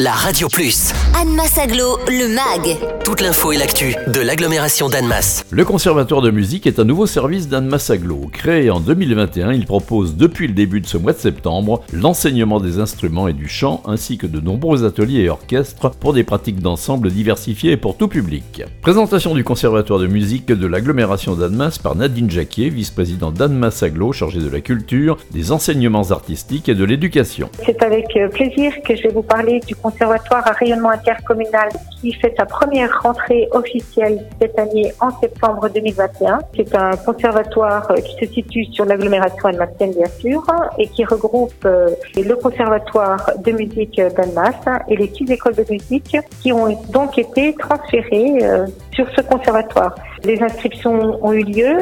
la Radio Plus. Annemasse Aglo, le MAG. Toute l'info et l'actu de l'agglomération d'Annemasse. Le Conservatoire de musique est un nouveau service d'Annemasse Aglo. Créé en 2021, il propose depuis le début de ce mois de septembre l'enseignement des instruments et du chant ainsi que de nombreux ateliers et orchestres pour des pratiques d'ensemble diversifiées et pour tout public. Présentation du Conservatoire de musique de l'agglomération d'Annemasse par Nadine Jacquier, vice-présidente d'Annemasse Aglo, chargée de la culture, des enseignements artistiques et de l'éducation. C'est avec euh, plaisir que je vais vous parler du conservatoire à rayonnement intercommunal qui fait sa première rentrée officielle cette année en septembre 2021. C'est un conservatoire euh, qui se situe sur l'agglomération almacienne bien sûr et qui regroupe euh, le conservatoire de musique d'Almas et les six écoles de musique qui ont donc été transférées sur ce conservatoire. Les inscriptions ont eu lieu.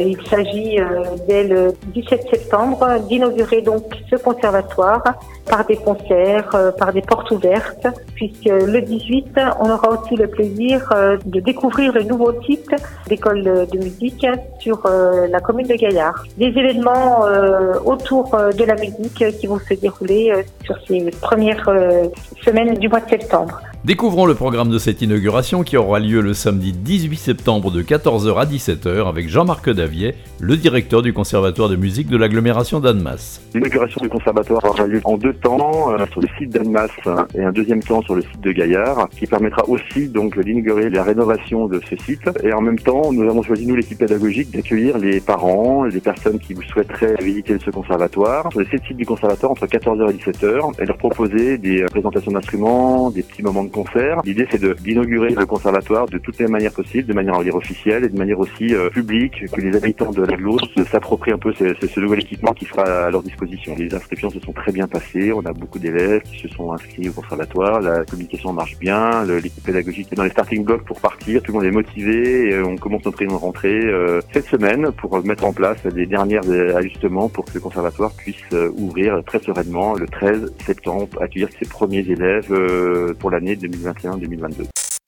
il s'agit dès le 17 septembre d'inaugurer donc ce conservatoire par des concerts, par des portes ouvertes, puisque le 18, on aura aussi le plaisir euh, de découvrir le nouveau site d'école de musique sur euh, la commune de Gaillard. Des événements euh, autour de la musique qui vont se dérouler sur ces premières semaines du mois de septembre. Découvrons le programme de cette inauguration qui aura lieu le samedi 18 septembre de 14h à 17h avec Jean-Marc Davier, le directeur du Conservatoire de musique de l'agglomération d'Annemasse. L'inauguration du conservatoire aura lieu en deux temps, euh, sur le site d'Annemasse et un deuxième temps sur le site de Gaillard, qui permettra aussi donc d'inaugurer la rénovation de ce site. Et en même temps, nous avons choisi, nous, l'équipe pédagogique, d'accueillir les parents, les personnes qui souhaiteraient visiter ce conservatoire sur les sept sites du conservatoire entre 14h et 17h et leur proposer des présentations d'instruments, des petits moments de concert. L'idée, c'est d'inaugurer le conservatoire de toutes les manières possibles, de manière en dire officielle et de manière aussi euh, publique, que les habitants de la s'approprient un peu ce, ce, nouvel équipement qui sera à leur disposition. Les inscriptions se sont très bien passées. On a beaucoup d'élèves qui se sont inscrits au conservatoire. La communication marche bien. L'équipe pédagogique est dans les starting blocks pour partir. Tout le monde est motivé. Et on commence notre rentrée euh, cette semaine pour mettre en place les derniers ajustements pour que le conservatoire puisse euh, ouvrir très sereinement le 13 septembre, accueillir ses premiers élèves pour l'année 2021-2022.